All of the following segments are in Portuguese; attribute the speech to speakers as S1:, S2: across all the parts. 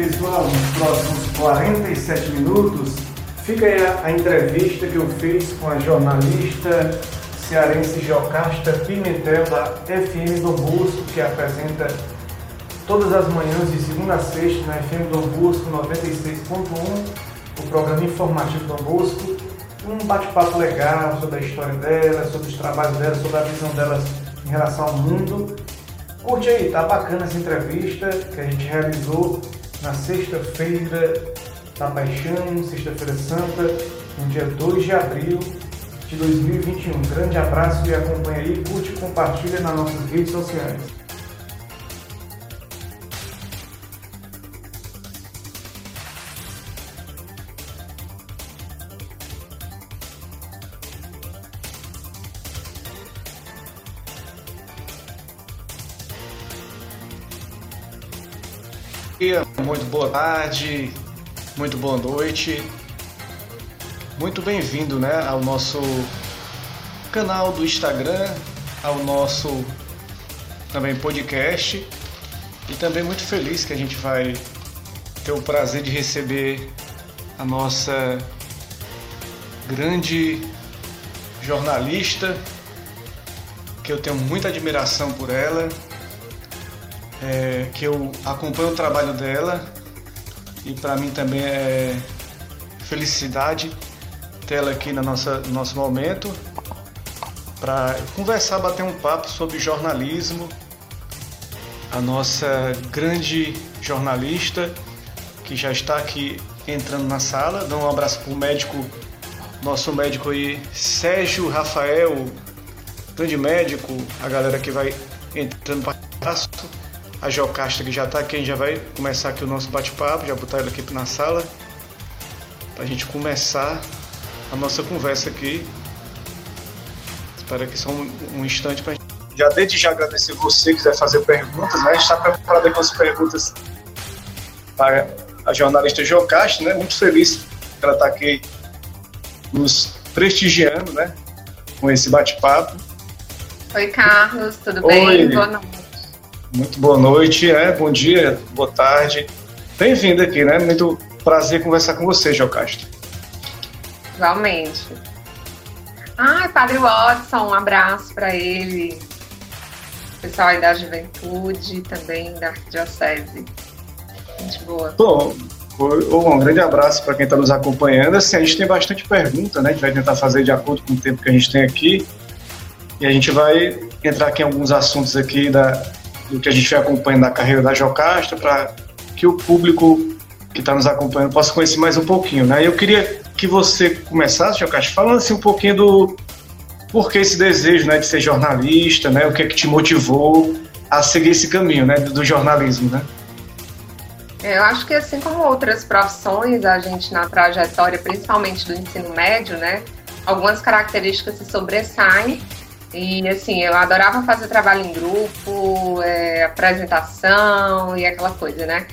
S1: Pessoal, nos próximos 47 minutos, fica aí a, a entrevista que eu fiz com a jornalista cearense Jocasta Pimentel, da FM do Busco, que apresenta todas as manhãs de segunda a sexta na FM do Busco 96.1, o programa informativo do Busco. Um bate-papo legal sobre a história dela, sobre os trabalhos dela, sobre a visão delas em relação ao mundo. Curte aí, tá bacana essa entrevista que a gente realizou na sexta-feira da Paixão, sexta-feira santa, no dia 2 de abril de 2021. Um grande abraço e acompanha aí, curte e compartilha nas nossas redes sociais.
S2: Muito boa tarde, muito boa noite. Muito bem-vindo né, ao nosso canal do Instagram, ao nosso também podcast. E também muito feliz que a gente vai ter o prazer de receber a nossa grande jornalista, que eu tenho muita admiração por ela, é, que eu acompanho o trabalho dela e para mim também é felicidade tê-la aqui no nossa, no nosso momento para conversar, bater um papo sobre jornalismo. A nossa grande jornalista que já está aqui entrando na sala. Dá um abraço para o médico, nosso médico aí, Sérgio Rafael, grande médico, a galera que vai entrando para a Jocasta que já está aqui, a gente já vai começar aqui o nosso bate-papo, já botar ela aqui na sala, para a gente começar a nossa conversa aqui. Espera aqui só um, um instante para Já desde já agradecer você que quiser fazer perguntas, né? A gente está preparado com as perguntas para a jornalista Jocasta, né? Muito feliz que ela está aqui nos prestigiando, né? Com esse bate-papo.
S3: Oi, Carlos, tudo Oi. bem? Boa noite.
S2: Muito boa noite, é, bom dia, boa tarde. Bem-vindo aqui, né? Muito prazer conversar com você, Jocasta.
S3: Igualmente. Ai, Padre Watson, um abraço para ele. Pessoal aí da juventude, também da Arquidiocese. Gente boa.
S2: Bom, um grande abraço para quem está nos acompanhando. Assim, a gente tem bastante pergunta, né? A gente vai tentar fazer de acordo com o tempo que a gente tem aqui. E a gente vai entrar aqui em alguns assuntos aqui da, do que a gente vem acompanhando na carreira da Jocasta, para que o público que está nos acompanhando possa conhecer mais um pouquinho. Né? Eu queria que você começasse, Jocasta, falando assim um pouquinho do porquê esse desejo né, de ser jornalista, né? o que é que te motivou a seguir esse caminho né, do jornalismo, né?
S3: É, eu acho que assim como outras profissões, a gente na trajetória, principalmente do ensino médio, né, algumas características se sobressaem e assim, eu adorava fazer trabalho em grupo, é, apresentação e aquela coisa, né?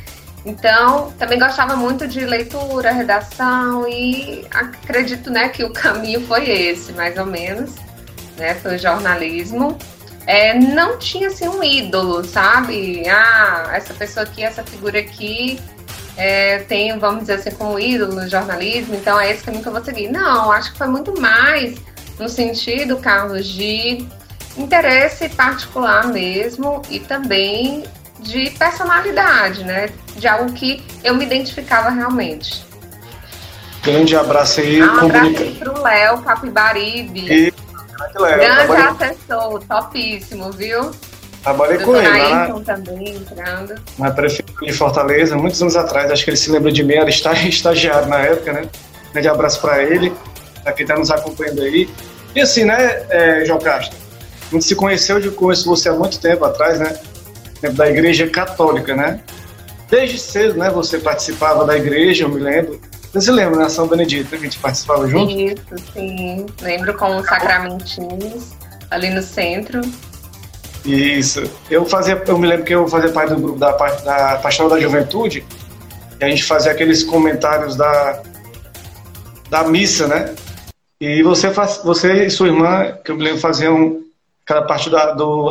S3: Então, também gostava muito de leitura, redação e acredito, né, que o caminho foi esse, mais ou menos, né? Foi jornalismo. É, não tinha assim um ídolo, sabe? Ah, essa pessoa aqui, essa figura aqui é, tem, vamos dizer assim, como ídolo no jornalismo, então é esse caminho que eu vou seguir. Não, acho que foi muito mais no sentido, Carlos, de interesse particular mesmo e também de personalidade, né? De algo que eu me identificava realmente.
S2: Grande abraço aí.
S3: Um abraço comunica... aí pro Léo Capibaribe. E... Grande trabalhei... assessor, topíssimo, viu?
S2: Trabalhei com ele.
S3: Na... também entrando.
S2: Na prefeitura de Fortaleza, muitos anos atrás, acho que ele se lembra de mim, era estagiário na época, né? Grande abraço para ele para quem está nos acompanhando aí. E assim, né, é, João Castro? A gente se conheceu, eu conheço você há muito tempo atrás, né? Tempo da Igreja Católica, né? Desde cedo, né? Você participava da igreja, eu me lembro. Você se lembra, né? São Benedito, que a gente participava junto?
S3: Isso, sim. Lembro com os sacramentinhos ali no centro.
S2: Isso. Eu fazia, eu me lembro que eu fazia parte do grupo da, da Pastoral da Juventude e a gente fazia aqueles comentários da, da missa, né? E você, faz, você e sua irmã, que eu me lembro, faziam aquela parte da, do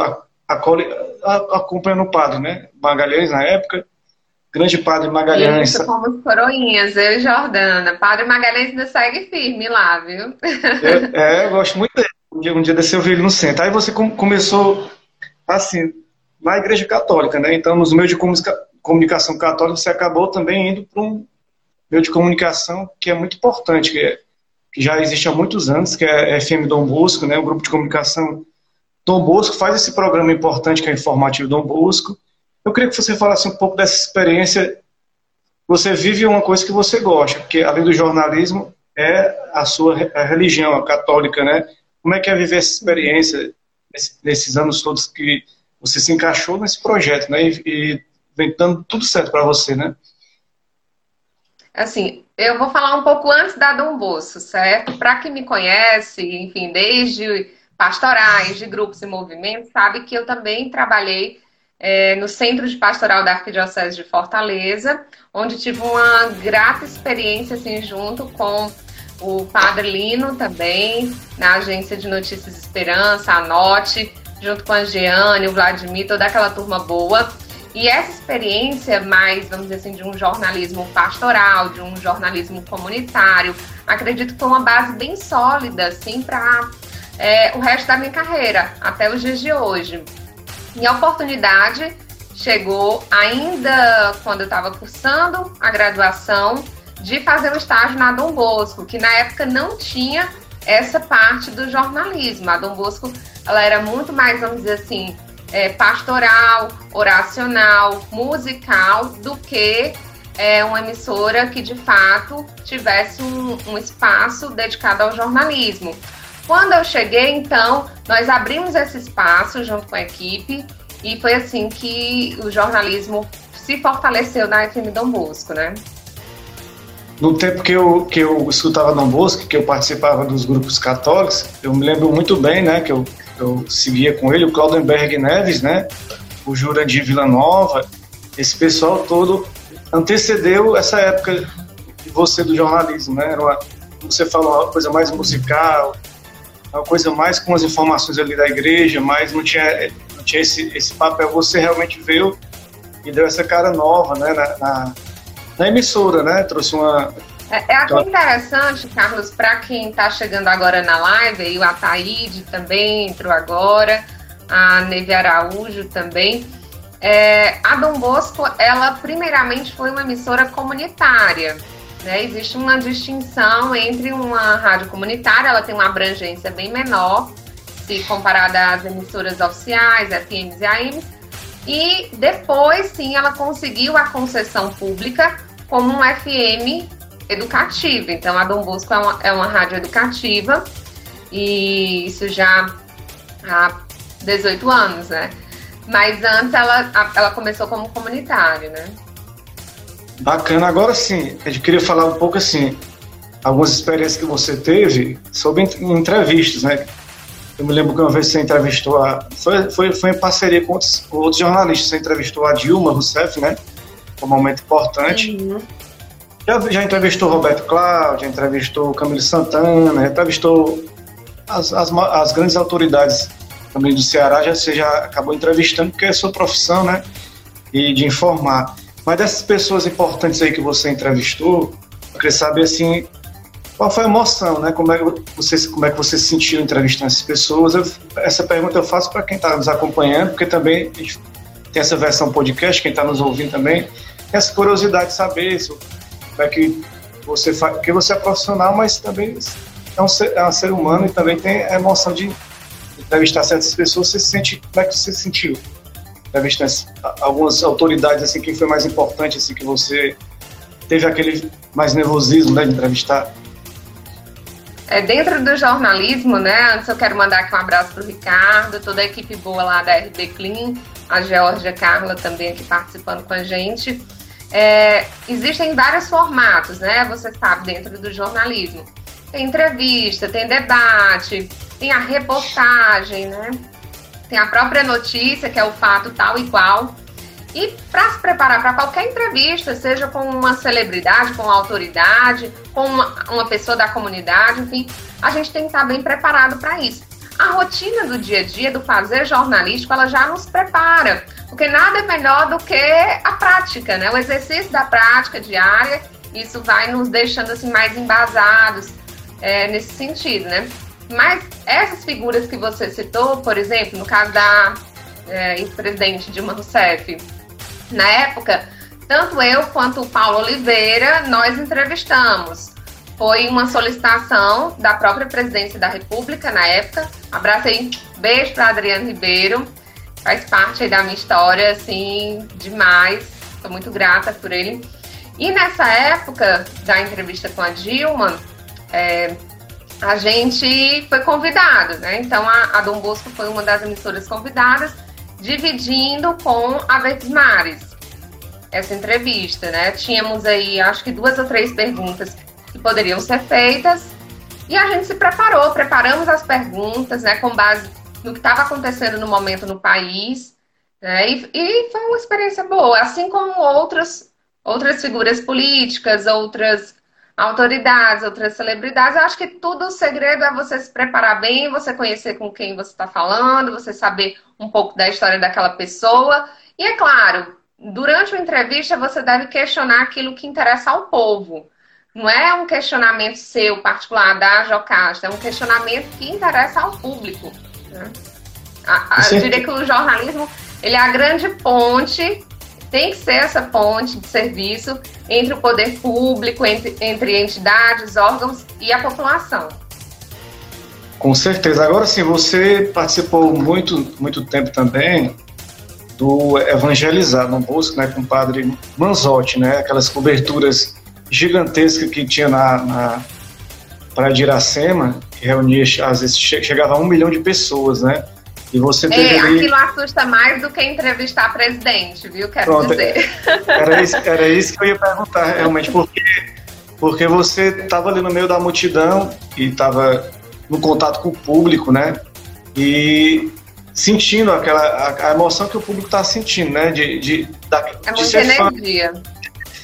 S2: acompanhando o padre, né? Magalhães na época. grande Padre Magalhães.
S3: Isso, fomos coroinhas, eu e Jordana. Padre Magalhães ainda segue firme lá, viu?
S2: É, é eu gosto muito dele. Um dia, um dia desse eu vi ele no centro. Aí você começou, assim, na igreja católica, né? Então, nos meios de comunicação católica, você acabou também indo para um meio de comunicação que é muito importante, que, é, que já existe há muitos anos, que é FM Dom Bosco, né? O grupo de comunicação Dom Bosco faz esse programa importante que é Informativo Dom Bosco, eu queria que você falasse um pouco dessa experiência. Você vive uma coisa que você gosta, porque além do jornalismo, é a sua a religião, a católica, né? Como é que é viver essa experiência nesses anos todos que você se encaixou nesse projeto, né? E, e vem dando tudo certo para você, né?
S3: Assim, eu vou falar um pouco antes da Dom Bosco, certo? Para quem me conhece, enfim, desde pastorais, de grupos e movimentos, sabe que eu também trabalhei é, no Centro de Pastoral da Arquidiocese de Fortaleza, onde tive uma grata experiência assim, junto com o Padre Lino também, na agência de notícias Esperança, a Note, junto com a Jeane, o Vladimir, toda aquela turma boa. E essa experiência mais, vamos dizer assim, de um jornalismo pastoral, de um jornalismo comunitário, acredito que foi uma base bem sólida, assim, para é, o resto da minha carreira, até os dias de hoje. E a oportunidade chegou ainda quando eu estava cursando a graduação de fazer um estágio na Dom Bosco, que na época não tinha essa parte do jornalismo. A Dom Bosco ela era muito mais, vamos dizer assim, é, pastoral, oracional, musical, do que é, uma emissora que de fato tivesse um, um espaço dedicado ao jornalismo. Quando eu cheguei, então, nós abrimos esse espaço junto com a equipe e foi assim que o jornalismo se fortaleceu na FM Dom Bosco, né?
S2: No tempo que eu, que eu escutava Dom Bosco, que eu participava dos grupos católicos, eu me lembro muito bem, né, que eu, eu seguia com ele, o Claudenberg Neves, né, o Jurandir Villanova, esse pessoal todo antecedeu essa época de você do jornalismo, né, era uma, você falou, uma coisa mais musical, uma coisa mais com as informações ali da igreja, mas não tinha, não tinha esse, esse papel. Você realmente veio e deu essa cara nova né, na, na, na emissora, né? Trouxe uma.
S3: É, é até interessante, Carlos, para quem está chegando agora na live, e o Ataíde também entrou agora, a Neve Araújo também. É, a Dom Bosco, ela primeiramente foi uma emissora comunitária. Né? Existe uma distinção entre uma rádio comunitária, ela tem uma abrangência bem menor, se comparada às emissoras oficiais, FMs e AMs, e depois sim ela conseguiu a concessão pública como um FM educativa. Então a Dom Bosco é uma, é uma rádio educativa e isso já há 18 anos, né? Mas antes ela, ela começou como comunitária, né?
S2: Bacana. Agora sim, eu queria falar um pouco assim, algumas experiências que você teve sobre entrevistas, né? Eu me lembro que uma vez você entrevistou a. Foi, foi, foi em parceria com outros, com outros jornalistas. Você entrevistou a Dilma Rousseff, né? Foi um momento importante. Uhum. Já, já entrevistou Roberto Cláudio, já entrevistou Camilo Santana, entrevistou as, as, as grandes autoridades também do Ceará. Já, você já acabou entrevistando, porque é sua profissão, né? E de informar. Mas dessas pessoas importantes aí que você entrevistou, eu queria saber assim, qual foi a emoção, né? Como é que você, como é que você se sentiu entrevistando essas pessoas? Eu, essa pergunta eu faço para quem está nos acompanhando, porque também tem essa versão podcast, quem está nos ouvindo também, essa curiosidade de saber isso, como é que você faz, porque você é profissional, mas também é um ser, é um ser humano e também tem a emoção de entrevistar certas pessoas. Você se sente, como é que você se sentiu? entrevistando algumas autoridades, assim, quem foi mais importante, assim, que você teve aquele mais nervosismo, né, de entrevistar?
S3: É, dentro do jornalismo, né, antes eu quero mandar aqui um abraço para o Ricardo, toda a equipe boa lá da RB Clean, a Georgia Carla também aqui participando com a gente. É, existem vários formatos, né, você sabe, dentro do jornalismo. Tem entrevista, tem debate, tem a reportagem, né, tem a própria notícia, que é o fato tal e qual. E para se preparar para qualquer entrevista, seja com uma celebridade, com uma autoridade, com uma, uma pessoa da comunidade, enfim, a gente tem que estar bem preparado para isso. A rotina do dia a dia, do fazer jornalístico, ela já nos prepara. porque nada é melhor do que a prática, né? O exercício da prática diária, isso vai nos deixando assim mais embasados é, nesse sentido, né? Mas essas figuras que você citou, por exemplo, no caso da é, ex-presidente Dilma Rousseff, na época, tanto eu quanto o Paulo Oliveira, nós entrevistamos. Foi uma solicitação da própria presidência da República na época. Abracei, beijo para Adriano Ribeiro, faz parte da minha história, assim, demais. Estou muito grata por ele. E nessa época da entrevista com a Dilma, é, a gente foi convidado, né? Então a, a Dom Bosco foi uma das emissoras convidadas, dividindo com a Verdes Mares essa entrevista, né? Tínhamos aí, acho que duas ou três perguntas que poderiam ser feitas e a gente se preparou, preparamos as perguntas, né, com base no que estava acontecendo no momento no país, né? E, e foi uma experiência boa, assim como outras outras figuras políticas, outras autoridades, outras celebridades. Eu acho que tudo o segredo é você se preparar bem, você conhecer com quem você está falando, você saber um pouco da história daquela pessoa. E é claro, durante uma entrevista você deve questionar aquilo que interessa ao povo. Não é um questionamento seu particular da Jocasta, é um questionamento que interessa ao público. Né? A, a, eu diria que o jornalismo ele é a grande ponte tem que ser essa ponte de serviço entre o poder público, entre, entre entidades, órgãos e a população.
S2: Com certeza. Agora sim, você participou muito, muito tempo também do Evangelizar no Bosco, né, com o padre Manzotti, né, aquelas coberturas gigantescas que tinha na, na Praia de Iracema, que reunia, às vezes chegava a um milhão de pessoas, né,
S3: e você é, aquilo assusta mais do que entrevistar presidente, viu? Quero Pronto, dizer.
S2: Era isso, era isso que eu ia perguntar, realmente, porque, porque você estava ali no meio da multidão e estava no contato com o público, né? E sentindo aquela a, a emoção que o público está sentindo, né? De, de,
S3: da, é de ser energia.
S2: fã,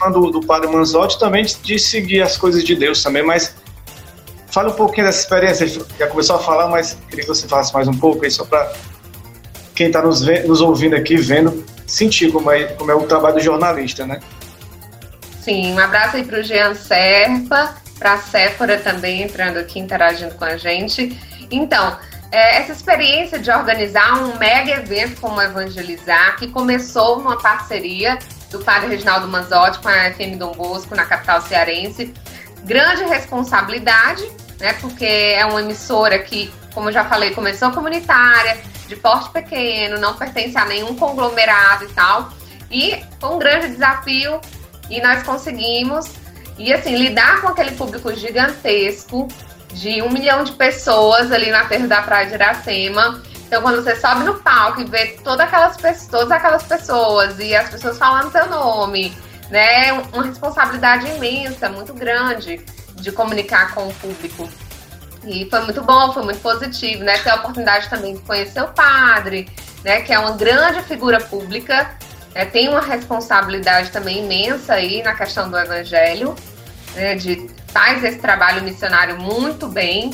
S2: fã do, do Padre Manzotti também de, de seguir as coisas de Deus também, mas Fala um pouquinho dessa experiência, já começou a falar, mas queria que você falasse mais um pouco aí, só para quem está nos, nos, ouvindo aqui, vendo, sentir como é, como é o trabalho do jornalista, né?
S3: Sim, um abraço aí para o Jean Serpa, para a Séfora também entrando aqui, interagindo com a gente. Então, é, essa experiência de organizar um mega evento como Evangelizar, que começou numa parceria do padre Reginaldo Manzotti com a FM Dom Bosco, na capital cearense, grande responsabilidade, né? Porque é uma emissora que, como eu já falei, começou comunitária, de porte pequeno, não pertence a nenhum conglomerado e tal. E foi um grande desafio e nós conseguimos. E assim, lidar com aquele público gigantesco de um milhão de pessoas ali na terra da Praia de Iracema. Então, quando você sobe no palco e vê todas aquelas, todas aquelas pessoas e as pessoas falando seu nome, né? Uma responsabilidade imensa, muito grande de comunicar com o público. E foi muito bom, foi muito positivo, né? Ter a oportunidade também de conhecer o padre, né? Que é uma grande figura pública, né? tem uma responsabilidade também imensa aí na questão do evangelho, né? De faz esse trabalho missionário muito bem.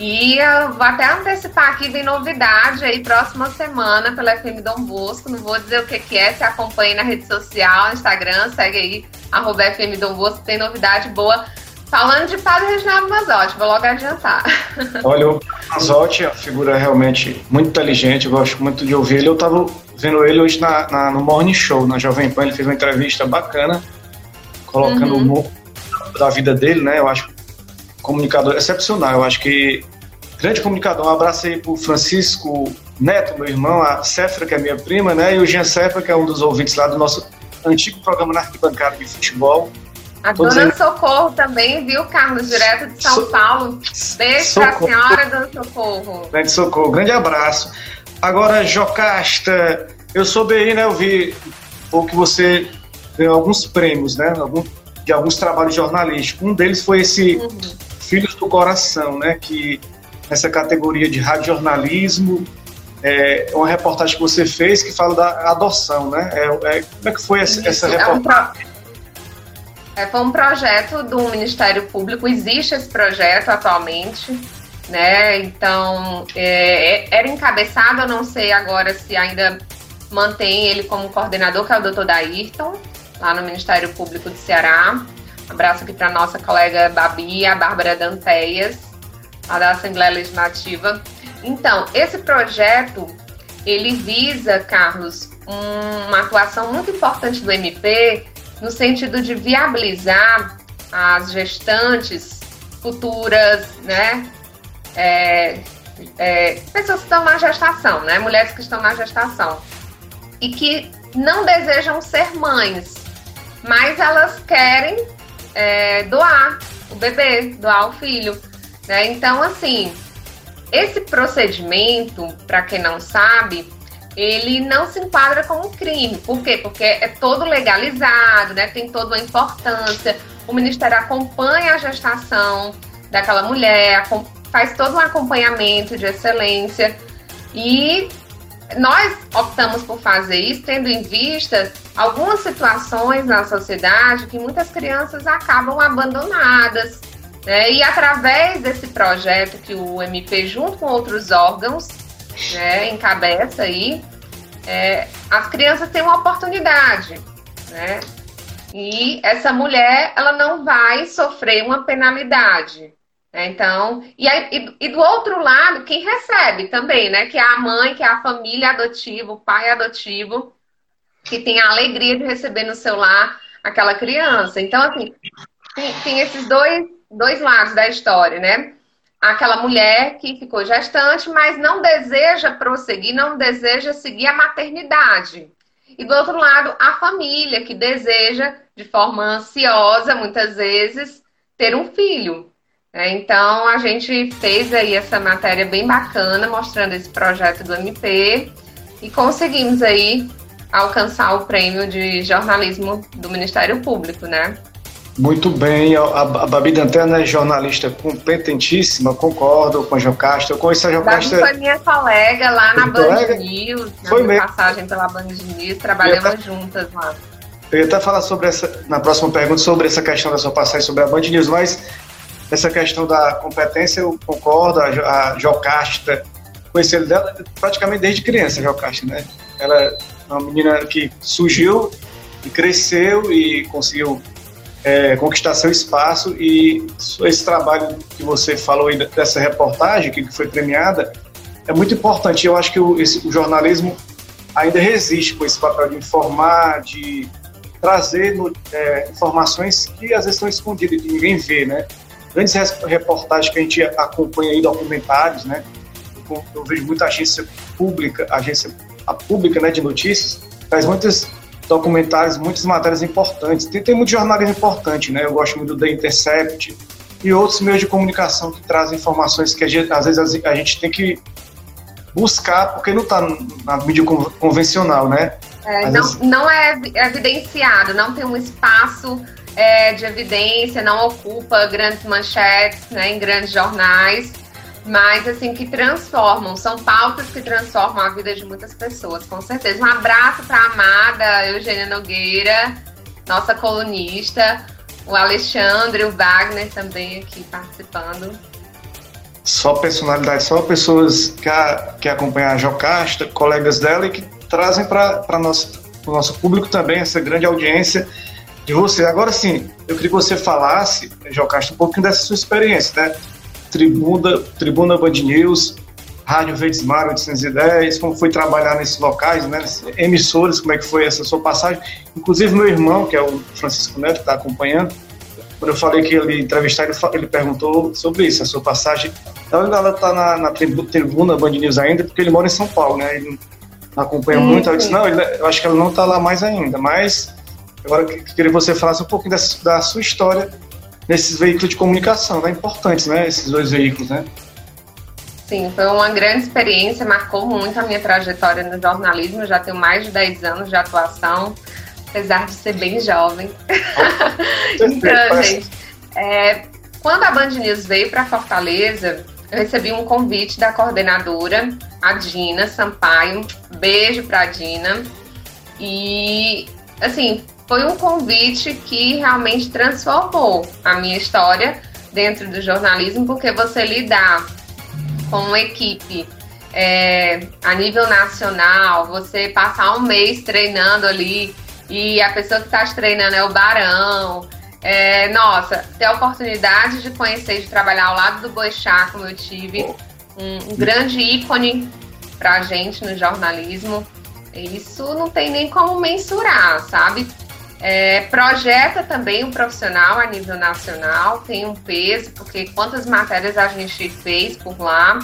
S3: E eu vou até antecipar aqui, vem novidade aí próxima semana pela FM Dom Bosco. Não vou dizer o que, que é, se acompanhe na rede social, Instagram, segue aí, arroba FM Dom Bosco, tem novidade boa Falando de Padre Reginaldo Mazotti, vou logo adiantar.
S2: Olha, o Mazotti é uma figura realmente muito inteligente, eu gosto muito de ouvir ele. Eu estava vendo ele hoje na, na, no Morning Show, na Jovem Pan, ele fez uma entrevista bacana, colocando uhum. o humor da vida dele, né? Eu acho comunicador excepcional, eu acho que grande comunicador. Um abraço aí pro Francisco Neto, meu irmão, a Cefra, que é minha prima, né? E o Jean Cefra, que é um dos ouvintes lá do nosso antigo programa na arquibancada de futebol.
S3: A dona. Socorro também, viu, Carlos, direto de São so... Paulo. Beijo para a senhora, dona Socorro.
S2: Grande Socorro, grande abraço. Agora, Jocasta, eu soube aí, né, eu vi ou que você ganhou alguns prêmios, né, algum, de alguns trabalhos jornalísticos. Um deles foi esse uhum. Filhos do Coração, né, que nessa categoria de radiojornalismo, é uma reportagem que você fez que fala da adoção, né? É, é como é que foi essa, essa reportagem?
S3: É um é, foi um projeto do Ministério Público, existe esse projeto atualmente, né? Então, é, é era encabeçado, eu não sei agora se ainda mantém ele como coordenador, que é o doutor Daírton, lá no Ministério Público do Ceará. Abraço aqui para nossa colega Babi, a Bárbara Danteias, lá da Assembleia Legislativa. Então, esse projeto, ele visa, Carlos, uma atuação muito importante do MP no sentido de viabilizar as gestantes futuras, né? É, é, pessoas que estão na gestação, né? Mulheres que estão na gestação e que não desejam ser mães, mas elas querem é, doar o bebê, doar o filho, né? Então, assim, esse procedimento, para quem não sabe, ele não se enquadra como crime. Por quê? Porque é todo legalizado, né? Tem toda uma importância. O Ministério acompanha a gestação daquela mulher, faz todo um acompanhamento de excelência. E nós optamos por fazer isso tendo em vista algumas situações na sociedade que muitas crianças acabam abandonadas. Né? E através desse projeto que o MP, junto com outros órgãos, né, encabeça aí, é, as crianças têm uma oportunidade, né? E essa mulher, ela não vai sofrer uma penalidade. Né? Então, e, aí, e, do outro lado, quem recebe também, né? Que é a mãe, que é a família adotiva, o pai adotivo, que tem a alegria de receber no seu lar aquela criança. Então, assim, tem, tem esses dois, dois lados da história, né? aquela mulher que ficou gestante, mas não deseja prosseguir, não deseja seguir a maternidade. E do outro lado, a família que deseja, de forma ansiosa, muitas vezes, ter um filho. É, então, a gente fez aí essa matéria bem bacana, mostrando esse projeto do MP e conseguimos aí alcançar o prêmio de jornalismo do Ministério Público, né?
S2: Muito bem, a, a Babi Dantana é jornalista competentíssima, concordo com a Jocasta. Eu conheço a Jocasta.
S3: Babi foi minha colega lá na Band colega? News, na foi minha passagem pela Band News, trabalhamos tá... juntas lá.
S2: Eu ia até falar sobre essa, na próxima pergunta, sobre essa questão da sua passagem sobre a Band News, mas essa questão da competência, eu concordo, a, a Jocasta, conheci dela praticamente desde criança, a Jocasta, né? Ela é uma menina que surgiu e cresceu e conseguiu é, conquistar seu espaço e esse trabalho que você falou aí dessa reportagem que foi premiada é muito importante. Eu acho que o, esse, o jornalismo ainda resiste com esse papel de informar, de trazer no, é, informações que às vezes estão escondidas e ninguém vê, né? Grandes reportagens que a gente acompanha aí, documentários, né? Eu, eu vejo muita agência pública, agência pública né, de notícias, traz muitas documentários, muitas matérias importantes. Tem, tem muito jornalismo importante, né? Eu gosto muito do The Intercept e outros meios de comunicação que trazem informações que gente, às vezes a gente tem que buscar porque não está na mídia convencional, né?
S3: É, não, vezes... não é evidenciado, não tem um espaço é, de evidência, não ocupa grandes manchetes né, em grandes jornais mas assim que transformam, são pautas que transformam a vida de muitas pessoas, com certeza. Um abraço para a amada Eugênia Nogueira, nossa colunista, o Alexandre, o Wagner também aqui participando.
S2: Só personalidades, só pessoas que, a, que acompanham a Jocasta, colegas dela e que trazem para o nosso, nosso público também essa grande audiência de você. Agora sim, eu queria que você falasse, Jocasta, um pouquinho dessa sua experiência, né? Tribuna, Tribuna Band News, Rádio Verdes Mar 810, como foi trabalhar nesses locais, né, emissores, como é que foi essa sua passagem. Inclusive meu irmão, que é o Francisco Neto, que está acompanhando, quando eu falei que ele entrevistar, ele, perguntou sobre isso, a sua passagem. Então ela está na, na tribuna Band News ainda, porque ele mora em São Paulo, né? Ele acompanha sim, muito. Eu disse, não, ele, eu acho que ela não está lá mais ainda, mas agora eu queria que você falasse um pouquinho dessa, da sua história nesses veículos de comunicação, né? Importantes, né? Esses dois veículos, né?
S3: Sim, foi uma grande experiência, marcou muito a minha trajetória no jornalismo. Já tenho mais de 10 anos de atuação, apesar de ser bem jovem. então, gente, é, quando a Band News veio para Fortaleza, eu recebi um convite da coordenadora, a Dina Sampaio. Beijo para a Dina. E, assim, foi um convite que realmente transformou a minha história dentro do jornalismo, porque você lidar com uma equipe é, a nível nacional, você passar um mês treinando ali e a pessoa que está te treinando é o Barão. É, nossa, ter a oportunidade de conhecer, de trabalhar ao lado do Boixá, como eu tive, um, um grande ícone para a gente no jornalismo. Isso não tem nem como mensurar, sabe? É, projeta também um profissional a nível nacional, tem um peso, porque quantas matérias a gente fez por lá.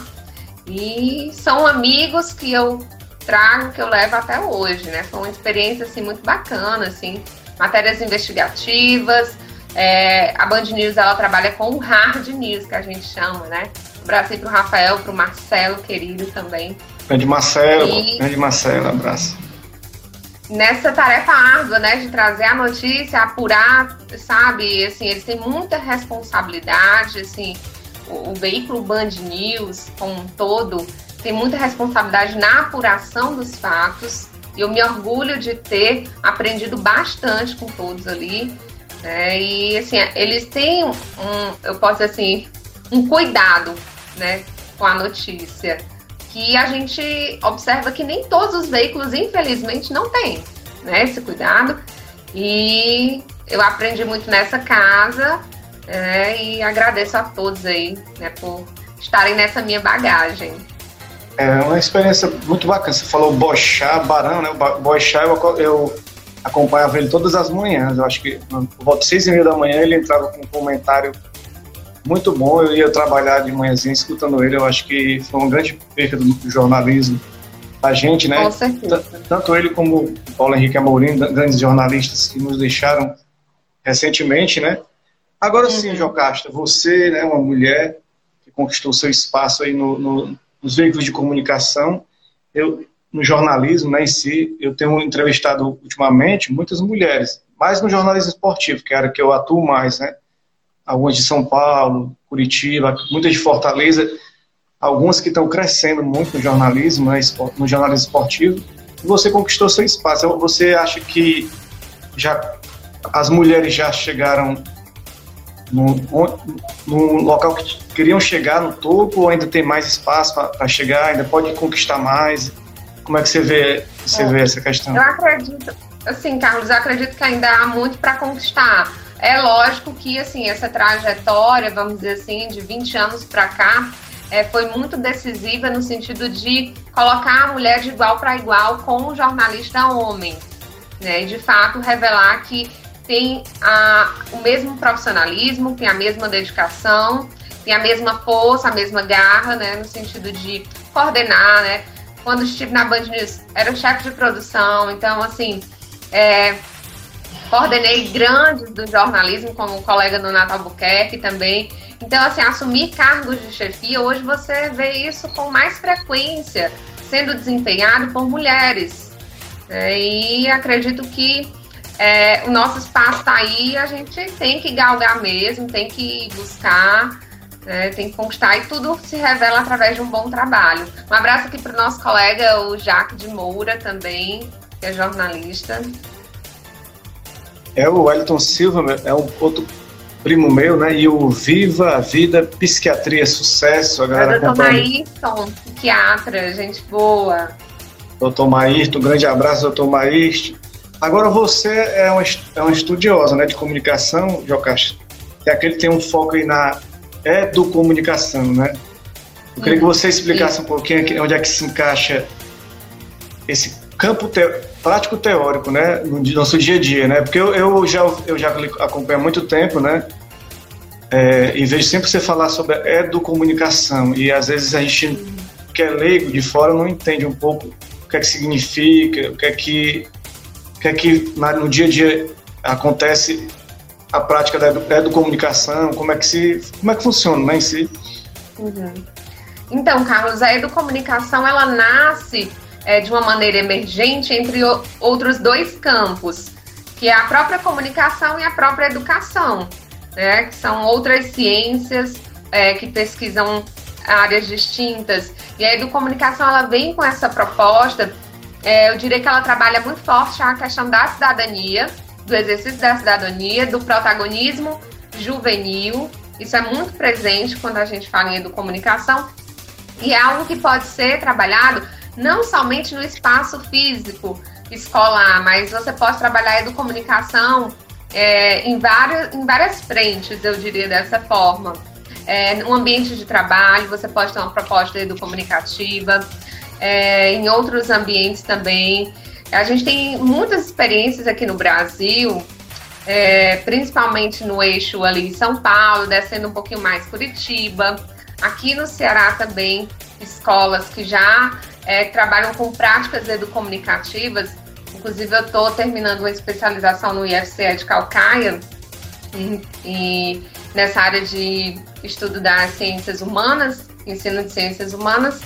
S3: E são amigos que eu trago, que eu levo até hoje, né? Foi uma experiência, assim, muito bacana, assim. Matérias investigativas. É, a Band News, ela trabalha com o hard news, que a gente chama, né? Abraço aí pro Rafael, pro Marcelo, querido também.
S2: Grande Marcelo, e... grande Marcelo, abraço
S3: nessa tarefa árdua, né, de trazer a notícia, apurar, sabe, assim, eles têm muita responsabilidade, assim, o, o, veículo Band News como um todo tem muita responsabilidade na apuração dos fatos, e eu me orgulho de ter aprendido bastante com todos ali, né, e, assim, eles têm um, eu posso dizer assim, um cuidado, né, com a notícia, que a gente observa que nem todos os veículos, infelizmente, não têm né, esse cuidado. E eu aprendi muito nessa casa é, e agradeço a todos aí né, por estarem nessa minha bagagem.
S2: É uma experiência muito bacana. Você falou Bochá, Barão, né? O Bochá eu, eu acompanhava ele todas as manhãs. Eu acho que por volta de seis e meia da manhã ele entrava com um comentário muito bom. Eu ia trabalhar de manhãzinha escutando ele. Eu acho que foi uma grande perda do jornalismo da gente, né?
S3: Com certeza.
S2: Tanto ele como Paulo Henrique Amorim, grandes jornalistas que nos deixaram recentemente, né? Agora uhum. sim, Jocasta, você é né, uma mulher que conquistou seu espaço aí no, no, nos veículos de comunicação. Eu, no jornalismo né, em si, eu tenho entrevistado ultimamente muitas mulheres, mais no jornalismo esportivo, que era que eu atuo mais, né? Algumas de São Paulo, Curitiba, muitas de Fortaleza, algumas que estão crescendo muito no jornalismo, né, no jornalismo esportivo, e você conquistou seu espaço. Você acha que já as mulheres já chegaram no, no local que queriam chegar no topo ou ainda tem mais espaço para chegar, ainda pode conquistar mais? Como é que você vê, você é, vê essa questão?
S3: Eu acredito, assim, Carlos, eu acredito que ainda há muito para conquistar é lógico que assim essa trajetória, vamos dizer assim, de 20 anos para cá, é, foi muito decisiva no sentido de colocar a mulher de igual para igual com o jornalista homem, né? E de fato revelar que tem a, o mesmo profissionalismo, tem a mesma dedicação, tem a mesma força, a mesma garra, né? No sentido de coordenar, né? Quando estive na Band News, era chefe de produção, então assim, é, coordenei grandes do jornalismo, como o colega Donato Albuquerque também. Então, assim, assumir cargos de chefia, hoje você vê isso com mais frequência sendo desempenhado por mulheres. É, e acredito que é, o nosso espaço está aí, a gente tem que galgar mesmo, tem que buscar, é, tem que conquistar e tudo se revela através de um bom trabalho. Um abraço aqui para o nosso colega, o Jaque de Moura, também, que é jornalista.
S2: É o Wellington Silva, é um outro primo meu, né? E o Viva a Vida Psiquiatria Sucesso. A galera
S3: é doutor Maírton, psiquiatra, gente boa.
S2: Doutor Maírton, um grande abraço, doutor Maírton. Agora você é uma, é uma estudiosa né, de comunicação, Jocasta. É aquele que tem um foco aí na educomunicação, né? Eu queria que você explicasse um pouquinho onde é que se encaixa esse campo teórico prático teórico, né, no nosso dia a dia, né? Porque eu, eu já eu já acompanho há muito tempo, né? É, e vejo sempre você falar sobre educomunicação e às vezes a gente que é leigo de fora não entende um pouco o que é que significa, o que é que o que é que no dia a dia acontece a prática da educomunicação, como é que se como é que funciona, né, em si.
S3: Uhum. Então, Carlos, a educomunicação ela nasce é, de uma maneira emergente entre o, outros dois campos, que é a própria comunicação e a própria educação, né? Que são outras ciências é, que pesquisam áreas distintas. E a educomunicação ela vem com essa proposta. É, eu diria que ela trabalha muito forte a questão da cidadania, do exercício da cidadania, do protagonismo juvenil. Isso é muito presente quando a gente fala em educomunicação E é algo que pode ser trabalhado não somente no espaço físico escolar, mas você pode trabalhar a educomunicação é, em, várias, em várias frentes, eu diria dessa forma. É, no ambiente de trabalho, você pode ter uma proposta educomunicativa, é, em outros ambientes também. A gente tem muitas experiências aqui no Brasil, é, principalmente no eixo ali São Paulo, descendo um pouquinho mais Curitiba. Aqui no Ceará também, escolas que já é, trabalham com práticas educomunicativas. Inclusive, eu estou terminando uma especialização no IFCE de Calcaia, e, e nessa área de estudo das ciências humanas, ensino de ciências humanas,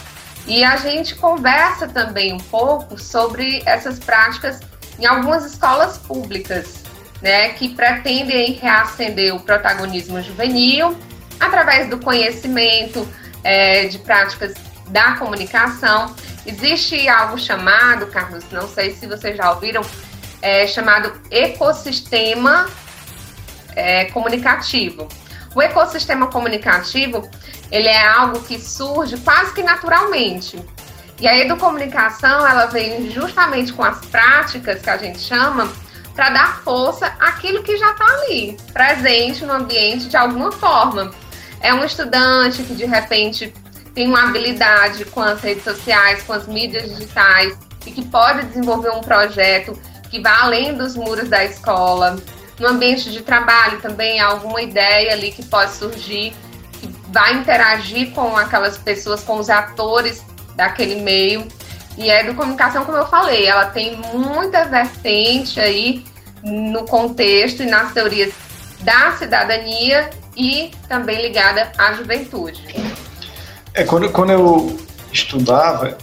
S3: e a gente conversa também um pouco sobre essas práticas em algumas escolas públicas, né, que pretendem reacender o protagonismo juvenil através do conhecimento é, de práticas da comunicação. Existe algo chamado, Carlos, não sei se vocês já ouviram, é, chamado ecossistema é, comunicativo. O ecossistema comunicativo ele é algo que surge quase que naturalmente. E a educomunicação ela vem justamente com as práticas que a gente chama para dar força àquilo que já está ali, presente no ambiente de alguma forma. É um estudante que de repente tem uma habilidade com as redes sociais, com as mídias digitais e que pode desenvolver um projeto que vá além dos muros da escola. No ambiente de trabalho também há alguma ideia ali que pode surgir, que vai interagir com aquelas pessoas, com os atores daquele meio. E a educomunicação, como eu falei, ela tem muita vertente aí no contexto e nas teorias da cidadania e também ligada à juventude.
S2: É, quando, quando eu estudava,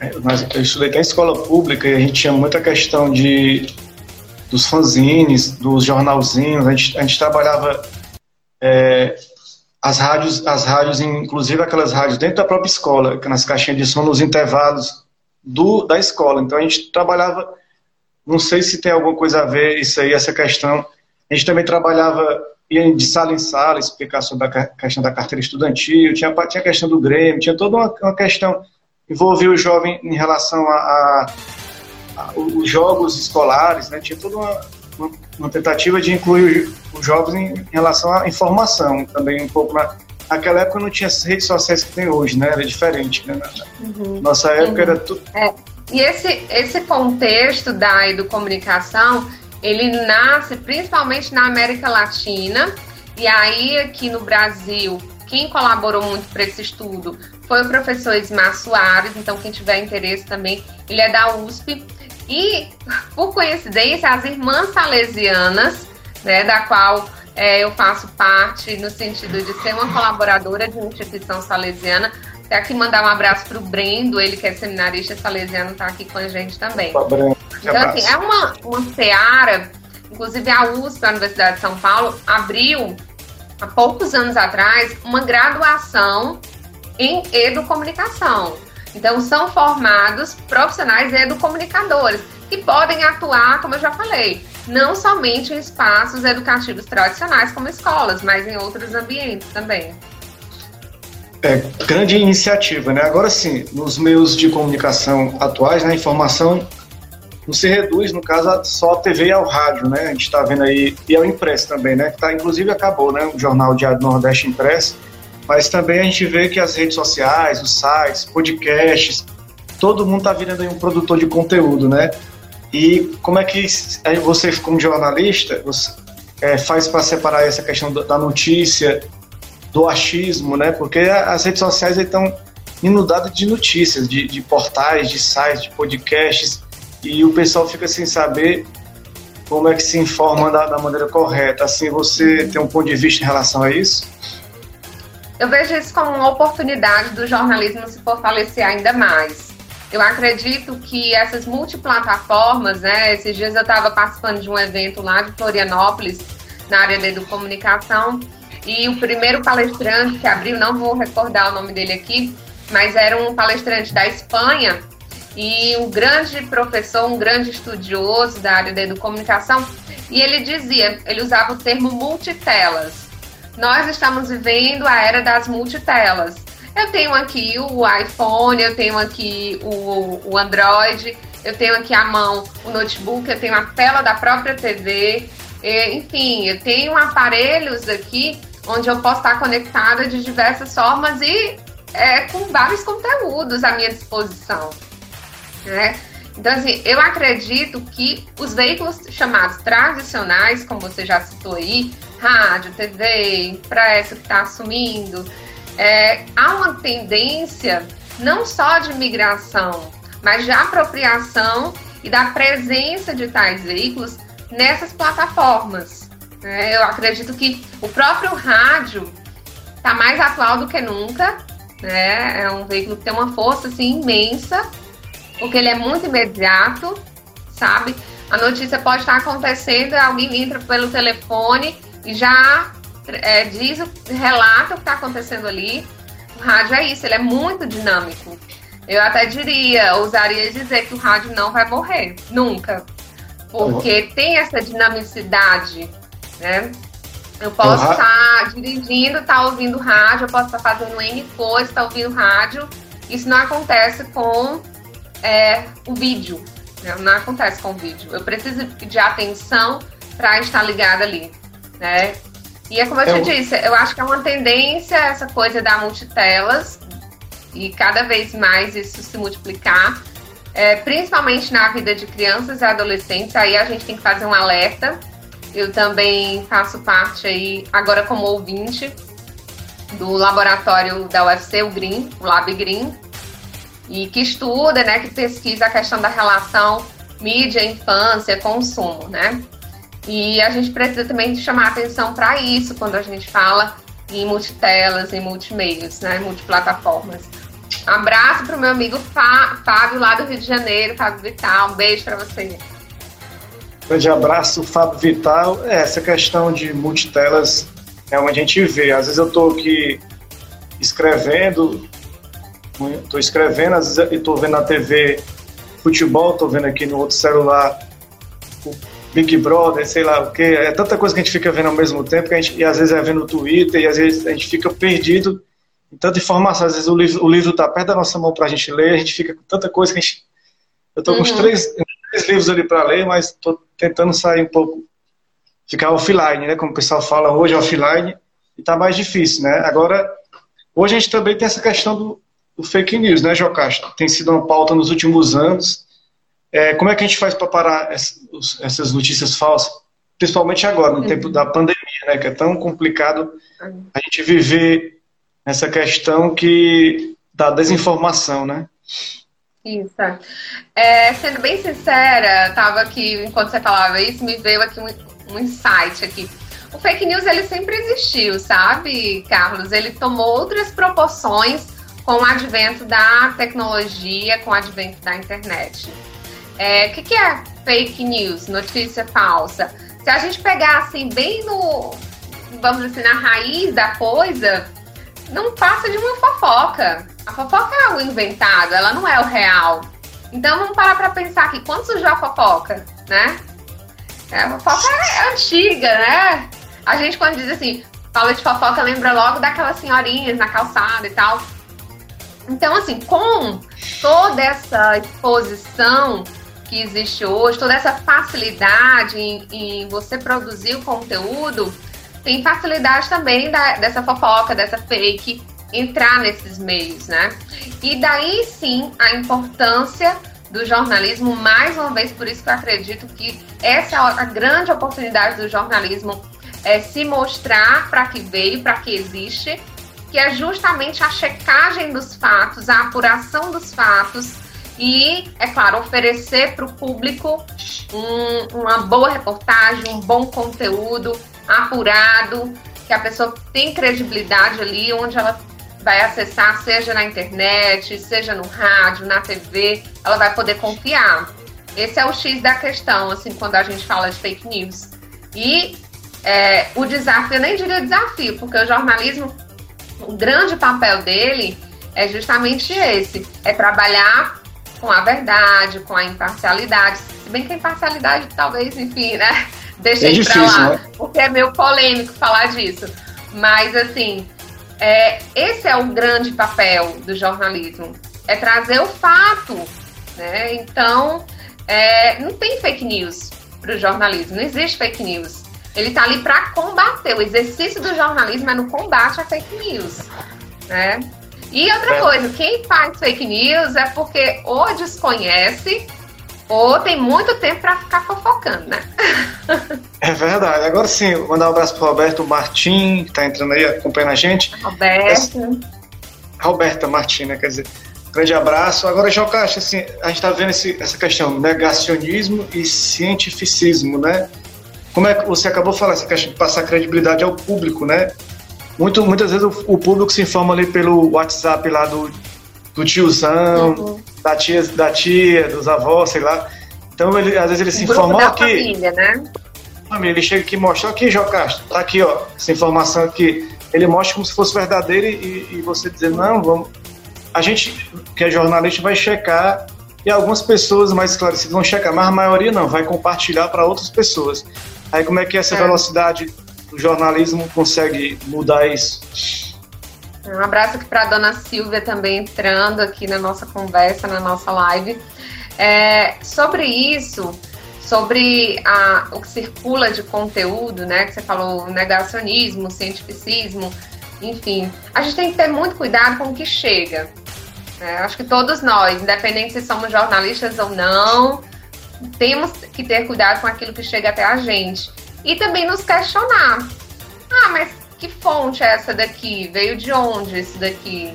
S2: é, eu estudei até em escola pública e a gente tinha muita questão de dos fanzines, dos jornalzinhos, a gente, a gente trabalhava é, as rádios, as rádios, inclusive aquelas rádios dentro da própria escola, nas caixinhas de som, nos intervalos do, da escola. Então a gente trabalhava, não sei se tem alguma coisa a ver isso aí, essa questão. A gente também trabalhava ia de sala em sala, explicar sobre a questão da carteira estudantil, tinha, tinha a questão do Grêmio, tinha toda uma, uma questão, envolver o jovem em relação a, a os jogos escolares, né, tinha toda uma, uma, uma, tentativa de incluir os jovens em, em, relação à informação, também um pouco na, naquela época não tinha as redes sociais que tem hoje, né, era diferente, né, uhum. nossa época uhum. era tudo...
S3: É. E esse, esse contexto da educomunicação, ele nasce principalmente na América Latina, e aí aqui no Brasil, quem colaborou muito para esse estudo foi o professor Ismar Soares, então quem tiver interesse também, ele é da USP, e, por coincidência, as irmãs salesianas, né, da qual é, eu faço parte no sentido de ser uma colaboradora de uma instituição salesiana. Até aqui mandar um abraço para o Brendo, ele que é seminarista salesiano, está aqui com a gente também. Então, assim, é uma, uma seara, inclusive a USP, a Universidade de São Paulo, abriu, há poucos anos atrás, uma graduação em educomunicação. Então, são formados profissionais educomunicadores, que podem atuar, como eu já falei, não somente em espaços educativos tradicionais, como escolas, mas em outros ambientes também.
S2: É, grande iniciativa, né? Agora sim, nos meios de comunicação atuais, né, a informação não se reduz, no caso, só a TV e ao rádio, né? A gente está vendo aí, e ao impresso também, né? Que tá, inclusive acabou, né? O jornal Diário do Nordeste impresso, mas também a gente vê que as redes sociais, os sites, podcasts, todo mundo está virando um produtor de conteúdo, né? E como é que você, como jornalista, você, é, faz para separar essa questão da notícia do achismo, né? Porque as redes sociais estão inundadas de notícias, de, de, portais, de sites, de podcasts, e o pessoal fica sem saber como é que se informa da, da maneira correta. Assim, você tem um ponto de vista em relação a isso?
S3: Eu vejo isso como uma oportunidade do jornalismo se fortalecer ainda mais. Eu acredito que essas multiplataformas, né? Esses dias eu estava participando de um evento lá de Florianópolis, na área da comunicação, e o primeiro palestrante que abriu, não vou recordar o nome dele aqui, mas era um palestrante da Espanha e um grande professor, um grande estudioso da área da comunicação, e ele dizia, ele usava o termo multitelas. Nós estamos vivendo a era das multitelas. Eu tenho aqui o iPhone, eu tenho aqui o, o Android, eu tenho aqui à mão o notebook, eu tenho a tela da própria TV, enfim, eu tenho aparelhos aqui onde eu posso estar conectada de diversas formas e é, com vários conteúdos à minha disposição. Né? Então, assim, eu acredito que os veículos chamados tradicionais, como você já citou aí, rádio, TV, impresso que está assumindo, é, há uma tendência não só de migração, mas de apropriação e da presença de tais veículos nessas plataformas. É, eu acredito que o próprio rádio está mais atual do que nunca. Né? É um veículo que tem uma força assim, imensa, porque ele é muito imediato, sabe? A notícia pode estar acontecendo, alguém entra pelo telefone e já é, diz, relata o que está acontecendo ali. O rádio é isso, ele é muito dinâmico. Eu até diria, ousaria dizer que o rádio não vai morrer, nunca. Porque tem essa dinamicidade, né? Eu posso estar tá dirigindo, estar tá ouvindo rádio, eu posso estar tá fazendo N coisa, estar tá ouvindo rádio. Isso não acontece com é, o vídeo. Né? Não acontece com o vídeo. Eu preciso de atenção para estar ligada ali. Né? E é como eu, eu te disse, eu acho que é uma tendência essa coisa da multitelas e cada vez mais isso se multiplicar é, principalmente na vida de crianças e adolescentes, aí a gente tem que fazer um alerta. Eu também faço parte aí, agora como ouvinte, do laboratório da UFC, o Green, o Lab Green, e que estuda, né, que pesquisa a questão da relação mídia, infância, consumo, né? E a gente precisa também chamar atenção para isso quando a gente fala em multitelas, em multimeios, né, multiplataformas. Abraço pro meu amigo Fábio, lá do Rio de Janeiro, Fábio Vital. Um beijo para você.
S2: Grande abraço, Fábio Vital. É, essa questão de multitelas é onde a gente vê. Às vezes eu estou aqui escrevendo, estou escrevendo, às vezes eu estou vendo na TV futebol, estou vendo aqui no outro celular o Big Brother, sei lá o que. É tanta coisa que a gente fica vendo ao mesmo tempo, que a gente, e às vezes é vendo no Twitter, e às vezes a gente fica perdido tanta informação. Às vezes o livro o livro está perto da nossa mão para a gente ler, a gente fica com tanta coisa que a gente. Eu estou com uns uhum. três, três livros ali para ler, mas estou tentando sair um pouco, ficar offline, né? Como o pessoal fala hoje, offline, e está mais difícil, né? Agora, hoje a gente também tem essa questão do, do fake news, né, Jocasta? Tem sido uma pauta nos últimos anos. É, como é que a gente faz para parar essas notícias falsas? Principalmente agora, no uhum. tempo da pandemia, né? Que é tão complicado a gente viver essa questão que da desinformação, né?
S3: Isso. É, sendo bem sincera, estava aqui, enquanto você falava isso, me veio aqui um, um insight aqui. O fake news, ele sempre existiu, sabe, Carlos? Ele tomou outras proporções com o advento da tecnologia, com o advento da internet. O é, que, que é fake news, notícia falsa? Se a gente pegar, assim, bem no, vamos dizer assim, na raiz da coisa, não passa de uma fofoca. A fofoca é algo inventado, ela não é o real. Então vamos parar para pensar aqui, quando surgiu a fofoca, né? É, a fofoca é antiga, né? A gente quando diz assim, fala de fofoca, lembra logo daquelas senhorinhas na calçada e tal. Então, assim, com toda essa exposição que existe hoje, toda essa facilidade em, em você produzir o conteúdo, tem facilidade também da, dessa fofoca, dessa fake entrar nesses meios, né? E daí sim a importância do jornalismo, mais uma vez, por isso que eu acredito que essa é a grande oportunidade do jornalismo é se mostrar para que veio, para que existe, que é justamente a checagem dos fatos, a apuração dos fatos e, é claro, oferecer para o público um, uma boa reportagem, um bom conteúdo, apurado, que a pessoa tem credibilidade ali, onde ela vai acessar, seja na internet, seja no rádio, na TV, ela vai poder confiar. Esse é o X da questão, assim, quando a gente fala de fake news. E é, o desafio, eu nem diria desafio, porque o jornalismo, o grande papel dele é justamente esse: é trabalhar com a verdade, com a imparcialidade. Se bem que a imparcialidade, talvez, enfim, né? Deixei é pra lá, né? porque é meio polêmico falar disso. Mas, assim, é, esse é o grande papel do jornalismo, é trazer o fato, né? Então, é, não tem fake news para o jornalismo, não existe fake news. Ele está ali para combater. O exercício do jornalismo é no combate à fake news, né? E outra é. coisa, quem faz fake news é porque ou desconhece ou tem muito tempo para ficar fofocando, né?
S2: É verdade. Agora sim, mandar um abraço pro Roberto Martim, que está entrando aí acompanhando a gente.
S3: Roberto.
S2: Roberta Martim, né? Quer dizer, grande abraço. Agora, Jocacha, assim, a gente está vendo esse, essa questão negacionismo e cientificismo, né? Como é que você acabou falar, essa questão de passar credibilidade ao público, né? Muito, muitas vezes o, o público se informa ali pelo WhatsApp lá do, do tiozão, uhum. da, tia, da tia, dos avós, sei lá. Então, ele, às vezes ele se informa
S3: aqui. Família, né?
S2: Ele chega aqui e mostra aqui, João Castro, tá aqui, ó, essa informação aqui. Ele mostra como se fosse verdadeira e, e você dizer, não, vamos. A gente, que é jornalista, vai checar e algumas pessoas mais esclarecidas vão checar, mas a maioria não, vai compartilhar para outras pessoas. Aí como é que essa é. velocidade do jornalismo consegue mudar isso?
S3: Um abraço aqui para a dona Silvia também entrando aqui na nossa conversa, na nossa live. É, sobre isso, sobre a, o que circula de conteúdo, né? Que você falou negacionismo, cientificismo, enfim. A gente tem que ter muito cuidado com o que chega. Né? Acho que todos nós, independente se somos jornalistas ou não, temos que ter cuidado com aquilo que chega até a gente. E também nos questionar. Ah, mas que fonte é essa daqui? Veio de onde esse daqui?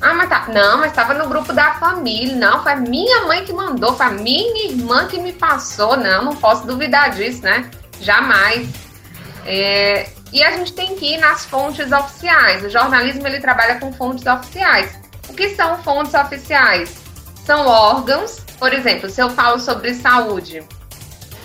S3: Ah, mas tá. Não, mas estava no grupo da família. Não, foi minha mãe que mandou, foi minha irmã que me passou. Não, não posso duvidar disso, né? Jamais. É, e a gente tem que ir nas fontes oficiais. O jornalismo ele trabalha com fontes oficiais. O que são fontes oficiais? São órgãos, por exemplo, se eu falo sobre saúde,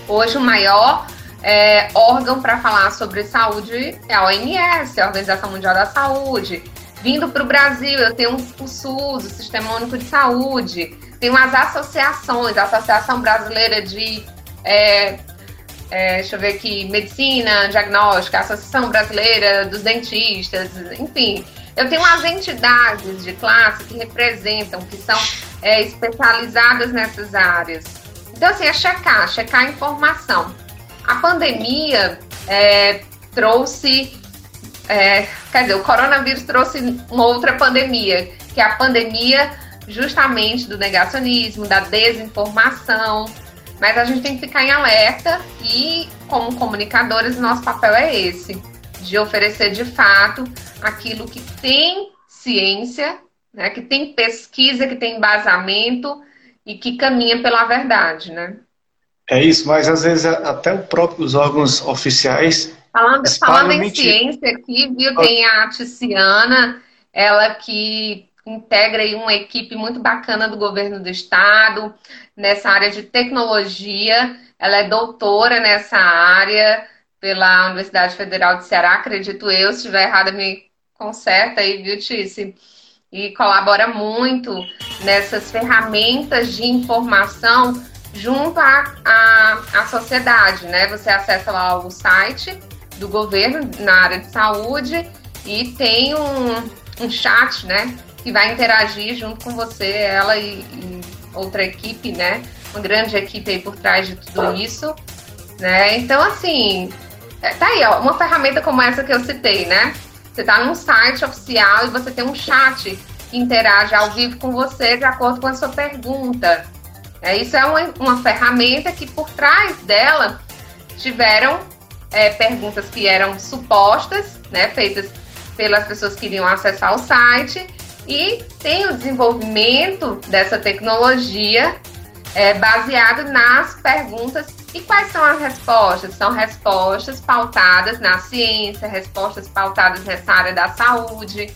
S3: hoje o maior é, órgão para falar sobre saúde é a OMS, a Organização Mundial da Saúde. Vindo para o Brasil, eu tenho o SUS, o Sistema Único de Saúde, tenho as associações, a Associação Brasileira de. É, é, deixa eu ver aqui, Medicina, Diagnóstica, Associação Brasileira dos Dentistas, enfim. Eu tenho as entidades de classe que representam, que são é, especializadas nessas áreas. Então, assim, é checar, checar a informação. A pandemia é, trouxe, é, quer dizer, o coronavírus trouxe uma outra pandemia, que é a pandemia justamente do negacionismo, da desinformação. Mas a gente tem que ficar em alerta e, como comunicadores, nosso papel é esse, de oferecer de fato aquilo que tem ciência, né, que tem pesquisa, que tem embasamento e que caminha pela verdade, né?
S2: É isso, mas às vezes até os próprios órgãos oficiais.
S3: Falando, falando em ciência aqui, viu? Tem a Ticiana, ela que integra aí uma equipe muito bacana do governo do estado, nessa área de tecnologia. Ela é doutora nessa área pela Universidade Federal de Ceará, acredito eu. Se estiver errada, me conserta aí, viu, Tice? E colabora muito nessas ferramentas de informação junto à, à, à sociedade, né? Você acessa lá o site do governo na área de saúde e tem um, um chat, né? Que vai interagir junto com você, ela e, e outra equipe, né? Uma grande equipe aí por trás de tudo isso, né? Então, assim, é, tá aí, ó, uma ferramenta como essa que eu citei, né? Você tá num site oficial e você tem um chat que interage ao vivo com você de acordo com a sua pergunta. É, isso é uma, uma ferramenta que por trás dela tiveram é, perguntas que eram supostas, né, feitas pelas pessoas que iriam acessar o site, e tem o desenvolvimento dessa tecnologia é, baseado nas perguntas. E quais são as respostas? São respostas pautadas na ciência, respostas pautadas nessa área da saúde.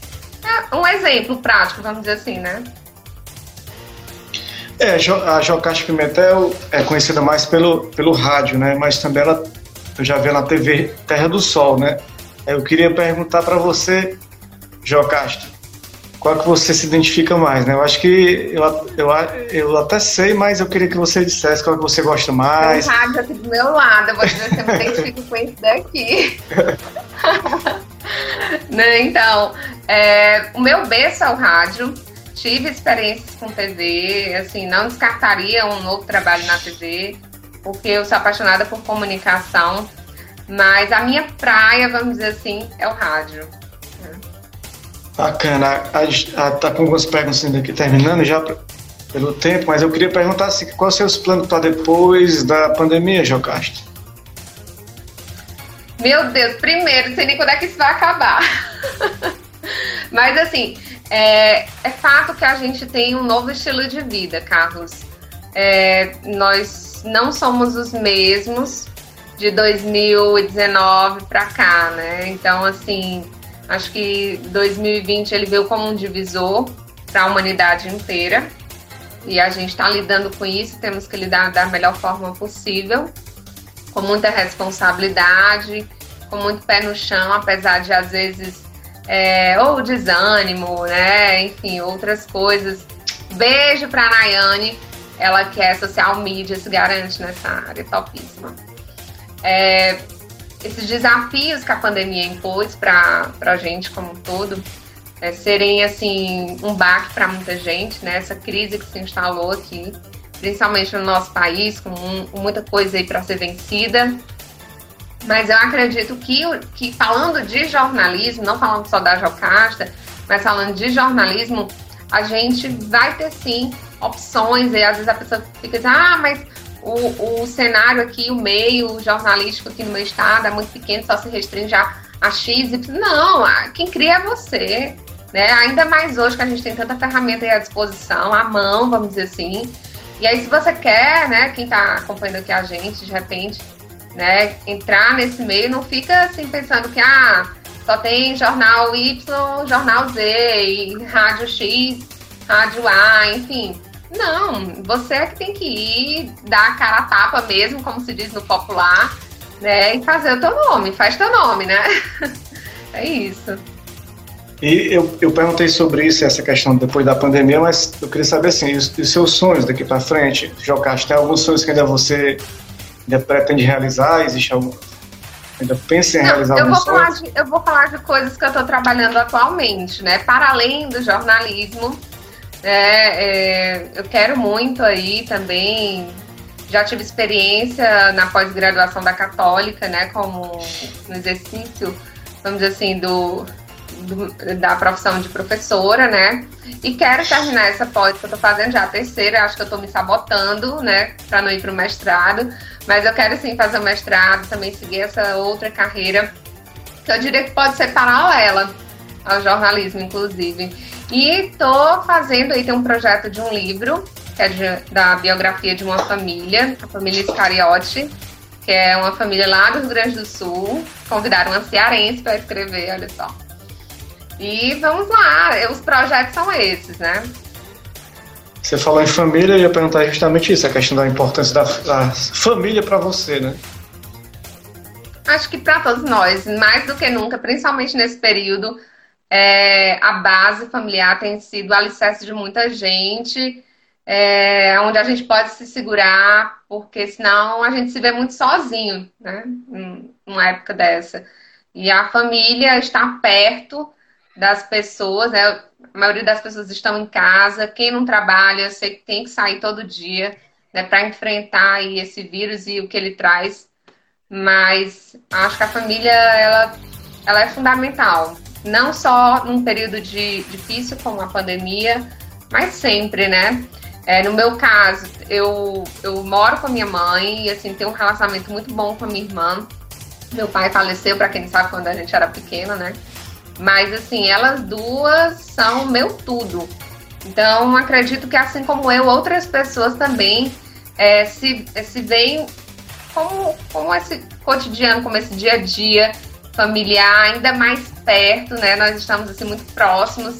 S3: É um exemplo prático, vamos dizer assim, né?
S2: É, a Jocasta Pimentel é conhecida mais pelo, pelo rádio, né? Mas também ela, eu já vi na TV Terra do Sol, né? Eu queria perguntar para você, Jocasta, qual que você se identifica mais, né? Eu acho que eu, eu, eu até sei, mas eu queria que você dissesse qual que você gosta mais.
S3: Tem rádio aqui do meu lado, eu vou dizer que eu me identifico com esse daqui. né, então, é, o meu berço é o rádio. Tive experiências com TV, assim, não descartaria um novo trabalho na TV, porque eu sou apaixonada por comunicação. Mas a minha praia, vamos dizer assim, é o rádio.
S2: Bacana. A, a, tá com algumas perguntas aqui terminando já pelo tempo, mas eu queria perguntar assim, quais são os seus planos para depois da pandemia, Jocasta?
S3: Meu Deus, primeiro, não sei nem quando é que isso vai acabar. mas assim, é, é, fato que a gente tem um novo estilo de vida, Carlos. É, nós não somos os mesmos de 2019 para cá, né? Então, assim, Acho que 2020 ele veio como um divisor para a humanidade inteira e a gente está lidando com isso. Temos que lidar da melhor forma possível, com muita responsabilidade, com muito pé no chão, apesar de às vezes é, ou desânimo, né? Enfim, outras coisas. Beijo para a Nayane, ela que é social media, se garante nessa área, topíssima. É, esses desafios que a pandemia impôs para a gente como um todo é, serem assim um baque para muita gente, né? Essa crise que se instalou aqui, principalmente no nosso país, com, um, muita coisa aí para ser vencida. Mas eu acredito que, que falando de jornalismo, não falando só da Jocasta, mas falando de jornalismo, a gente vai ter sim opções, e às vezes a pessoa fica dizendo, ah, mas o, o cenário aqui, o meio jornalístico aqui no meu estado é muito pequeno, só se restringe a, a X. Não, quem cria é você. Né? Ainda mais hoje que a gente tem tanta ferramenta à disposição, à mão, vamos dizer assim. E aí, se você quer, né, quem está acompanhando aqui a gente, de repente, né, entrar nesse meio, não fica assim pensando que ah, só tem jornal Y, jornal Z, e rádio X, rádio A, enfim. Não, você é que tem que ir, dar a cara a tapa mesmo, como se diz no popular, né? E fazer o teu nome, faz teu nome, né? é isso.
S2: E eu, eu perguntei sobre isso, essa questão depois da pandemia, mas eu queria saber assim, os, os seus sonhos daqui para frente, Jocasta, tem alguns sonhos que ainda você ainda pretende realizar? Existe algum, ainda pensa em Não, realizar
S3: eu
S2: vou
S3: falar de, Eu vou falar de coisas que eu estou trabalhando atualmente, né? Para além do jornalismo, é, é, eu quero muito aí também. Já tive experiência na pós-graduação da Católica, né, como no exercício, vamos dizer assim, do, da profissão de professora, né? E quero terminar essa pós que eu tô fazendo já a terceira, acho que eu tô me sabotando, né, para não ir para o mestrado, mas eu quero sim fazer o mestrado, também seguir essa outra carreira que eu diria que pode ser paralela ao jornalismo, inclusive. E tô fazendo aí, tem um projeto de um livro, que é de, da biografia de uma família, a família Iscariote, que é uma família lá do Rio Grande do Sul. Convidaram uma cearense para escrever, olha só. E vamos lá, os projetos são esses, né?
S2: Você falou em família, eu ia perguntar justamente isso, a questão da importância da, da família para você, né?
S3: Acho que para todos nós, mais do que nunca, principalmente nesse período, é, a base familiar tem sido o alicerce de muita gente, é, onde a gente pode se segurar, porque senão a gente se vê muito sozinho, né? Numa época dessa. E a família está perto das pessoas, né? A maioria das pessoas estão em casa. Quem não trabalha, eu sei que tem que sair todo dia, né? Para enfrentar aí esse vírus e o que ele traz. Mas acho que a família, ela, ela é fundamental não só num período de, difícil como a pandemia, mas sempre, né? É, no meu caso, eu, eu moro com a minha mãe e assim, tenho um relacionamento muito bom com a minha irmã. Meu pai faleceu, para quem sabe, quando a gente era pequena, né? Mas assim, elas duas são meu tudo. Então, acredito que assim como eu, outras pessoas também é, se, se veem como, como esse cotidiano, como esse dia a dia familiar ainda mais perto, né? Nós estamos assim muito próximos.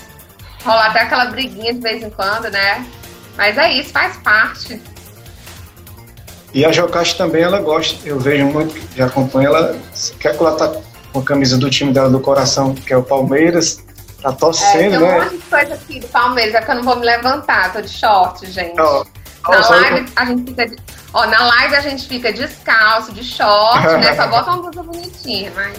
S3: Rola até aquela briguinha de vez em quando, né? Mas é isso, faz parte.
S2: E a Jocasta também, ela gosta, eu vejo muito, já acompanho ela, quer que ela tá com a camisa do time dela do coração, que é o Palmeiras, tá torcendo, é, tem
S3: um né? monte de coisa aqui do Palmeiras, é que eu não vou me levantar, tô de short, gente. Oh, na live a gente fica. Ó, na live a gente fica descalço, de short, né? Só bota uma blusa bonitinha, mas.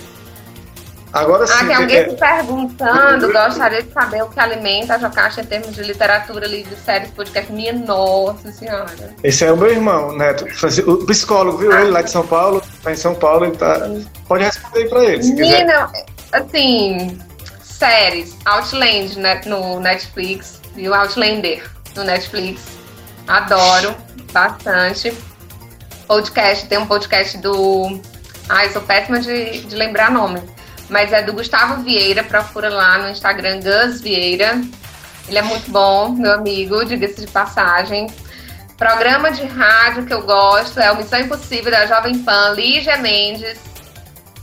S3: Agora sim. Ah, tem alguém é... perguntando, gostaria de saber o que alimenta a Jocasta em termos de literatura, livros, séries, podcast. Minha nossa senhora.
S2: Esse é o meu irmão, Neto. O psicólogo, viu? Ah. Ele lá de São Paulo, tá em São Paulo, ele tá. Pode responder pra ele. Menina,
S3: assim, séries, Outland né, no Netflix, viu? Outlander no Netflix. Adoro bastante. Podcast, tem um podcast do. Ai, sou péssima de, de lembrar nome mas é do Gustavo Vieira, procura lá no Instagram Gus Vieira. Ele é muito bom, meu amigo, diga-se de passagem. Programa de rádio que eu gosto é o Missão Impossível da Jovem Pan, Lígia Mendes.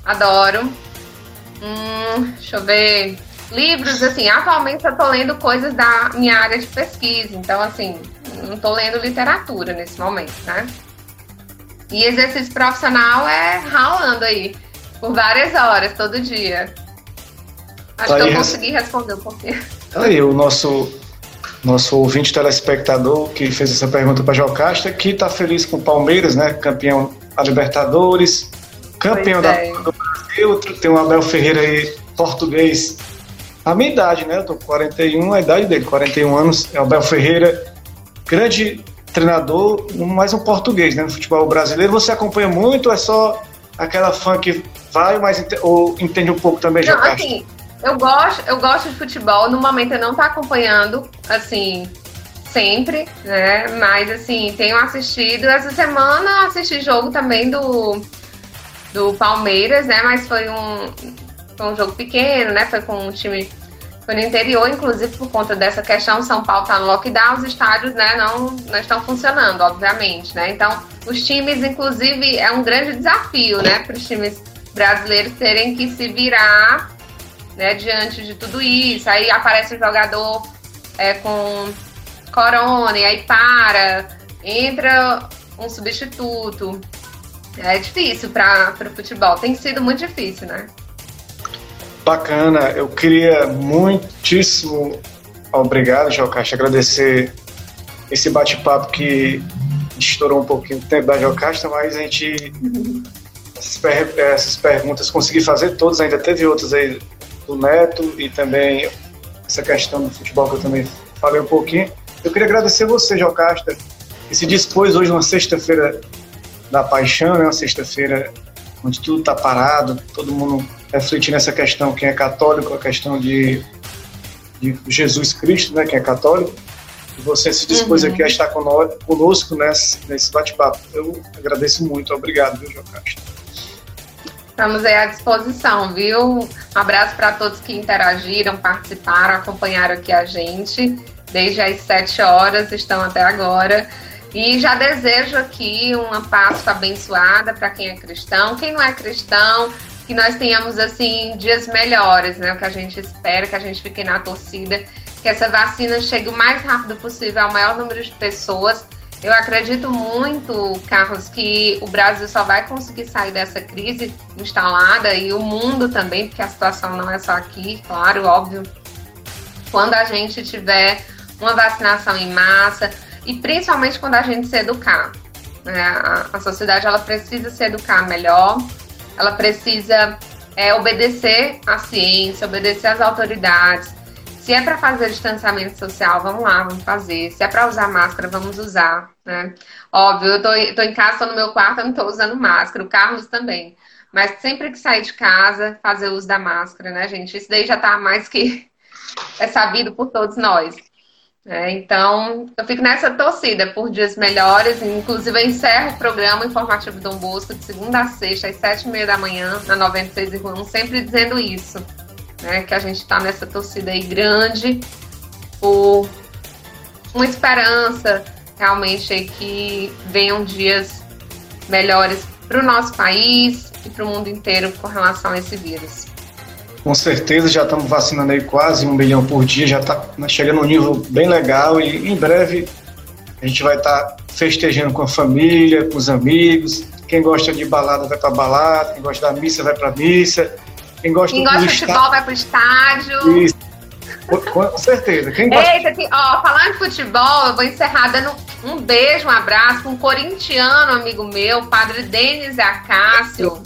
S3: Adoro. Hum, deixa eu ver. Livros, assim, atualmente eu tô lendo coisas da minha área de pesquisa. Então, assim, não tô lendo literatura nesse momento, né? E exercício profissional é ralando aí. Por várias horas, todo dia. Acho tá que eu consegui responder um pouquinho.
S2: Tá aí o nosso, nosso ouvinte telespectador que fez essa pergunta para Jocasta, que está feliz com o Palmeiras, né? Campeão da Libertadores, campeão da, é. do Brasil. Tem o Abel Ferreira aí, português. A minha idade, né? Eu tô com 41, a idade dele, 41 anos. É o Abel Ferreira, grande treinador, mais um português, né? No futebol brasileiro. Você acompanha muito ou é só aquela fã que vai, mas ou entende um pouco também,
S3: não, assim, eu gosto, eu gosto de futebol. No momento eu não tô acompanhando, assim, sempre, né? Mas assim, tenho assistido. Essa semana assisti jogo também do, do Palmeiras, né? Mas foi um, foi um jogo pequeno, né? Foi com um time foi no interior, inclusive por conta dessa questão, São Paulo está no lockdown, os estádios né, não, não estão funcionando, obviamente. Né? Então, os times, inclusive, é um grande desafio né, para os times brasileiros terem que se virar né, diante de tudo isso. Aí aparece o jogador é, com corona, e aí para, entra um substituto. É difícil para o futebol, tem sido muito difícil, né?
S2: Bacana, eu queria muitíssimo, obrigado, Jocasta, agradecer esse bate-papo que estourou um pouquinho o tempo da Jocasta, mas a gente, essas, per essas perguntas, consegui fazer todas, ainda teve outras aí do Neto e também essa questão do futebol que eu também falei um pouquinho. Eu queria agradecer você, Jocasta, que se dispôs hoje, uma sexta-feira da paixão, né, uma sexta-feira onde tudo está parado, todo mundo refletir nessa questão, quem é católico, a questão de, de Jesus Cristo, né, quem é católico, e você se dispôs uhum. aqui a estar conosco nesse, nesse bate-papo. Eu agradeço muito, obrigado, viu, João Castro?
S3: Estamos aí à disposição, viu? Um abraço para todos que interagiram, participaram, acompanharam aqui a gente. Desde as sete horas, estão até agora. E já desejo aqui uma Páscoa abençoada para quem é cristão. Quem não é cristão, que nós tenhamos assim dias melhores, né? O que a gente espera, que a gente fique na torcida, que essa vacina chegue o mais rápido possível ao maior número de pessoas. Eu acredito muito, Carlos, que o Brasil só vai conseguir sair dessa crise instalada e o mundo também, porque a situação não é só aqui, claro, óbvio. Quando a gente tiver uma vacinação em massa e principalmente quando a gente se educar. Né? A, sociedade ela precisa se educar melhor ela precisa é, obedecer à ciência, obedecer às autoridades. Se é para fazer distanciamento social, vamos lá, vamos fazer. Se é para usar máscara, vamos usar, né? Óbvio, eu tô, tô em casa, tô no meu quarto, eu não tô usando máscara, o Carlos também. Mas sempre que sair de casa, fazer uso da máscara, né, gente? Isso daí já tá mais que é sabido por todos nós. É, então, eu fico nessa torcida por dias melhores. Inclusive, eu encerro o programa informativo Dom Bosco de segunda a sexta, às sete e meia da manhã, na 96,1, sempre dizendo isso. Né, que a gente está nessa torcida aí grande por uma esperança realmente aí que venham dias melhores para o nosso país e para o mundo inteiro com relação a esse vírus.
S2: Com certeza, já estamos vacinando aí quase um milhão por dia, já está chegando um nível bem legal e em breve a gente vai estar tá festejando com a família, com os amigos. Quem gosta de balada vai para balada, quem gosta da missa vai para missa.
S3: Quem gosta, quem gosta de futebol vai para o estádio. Isso.
S2: Com certeza.
S3: Quem gosta... Eita, aqui, ó, falando de futebol, eu vou encerrar dando um beijo, um abraço para um corintiano amigo meu, padre Denis Acácio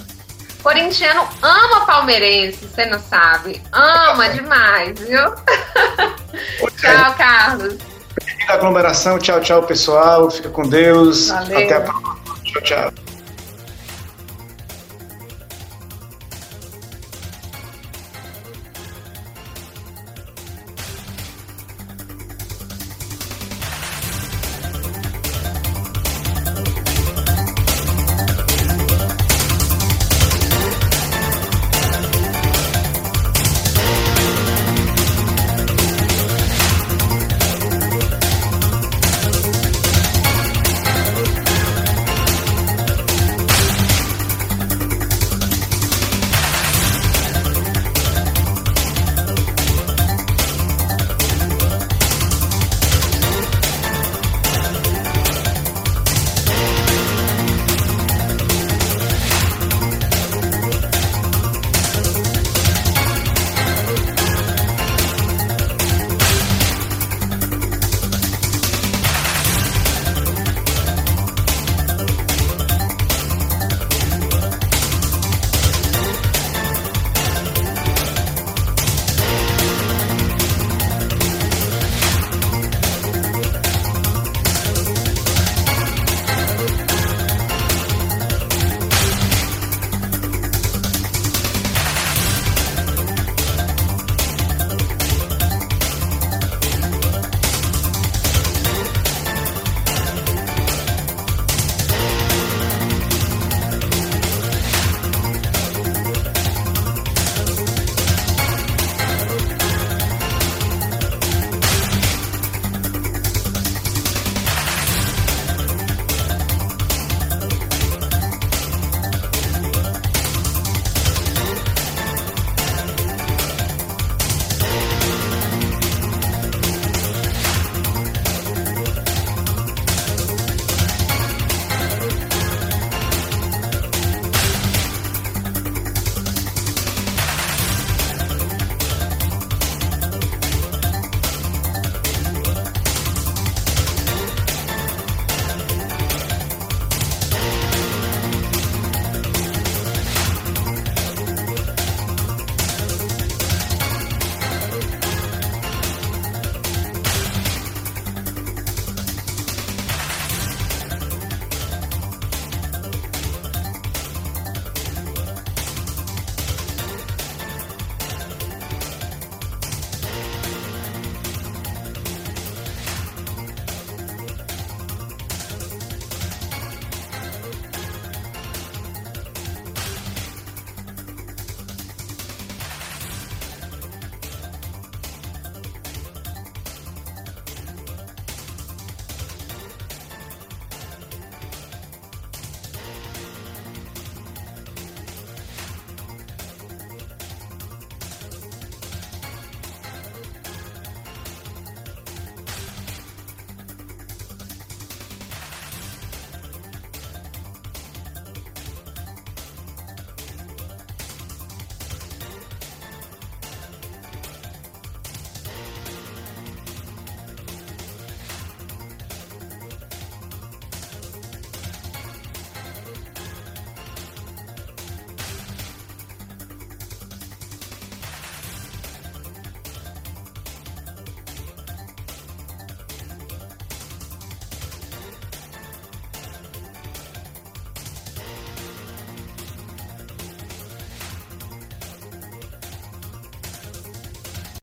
S3: Corintiano ama palmeirense, você não sabe. Ama demais, viu? tchau, Carlos.
S2: À aglomeração. Tchau, tchau, pessoal. Fica com Deus.
S3: Valeu.
S2: Até a próxima. Tchau, tchau.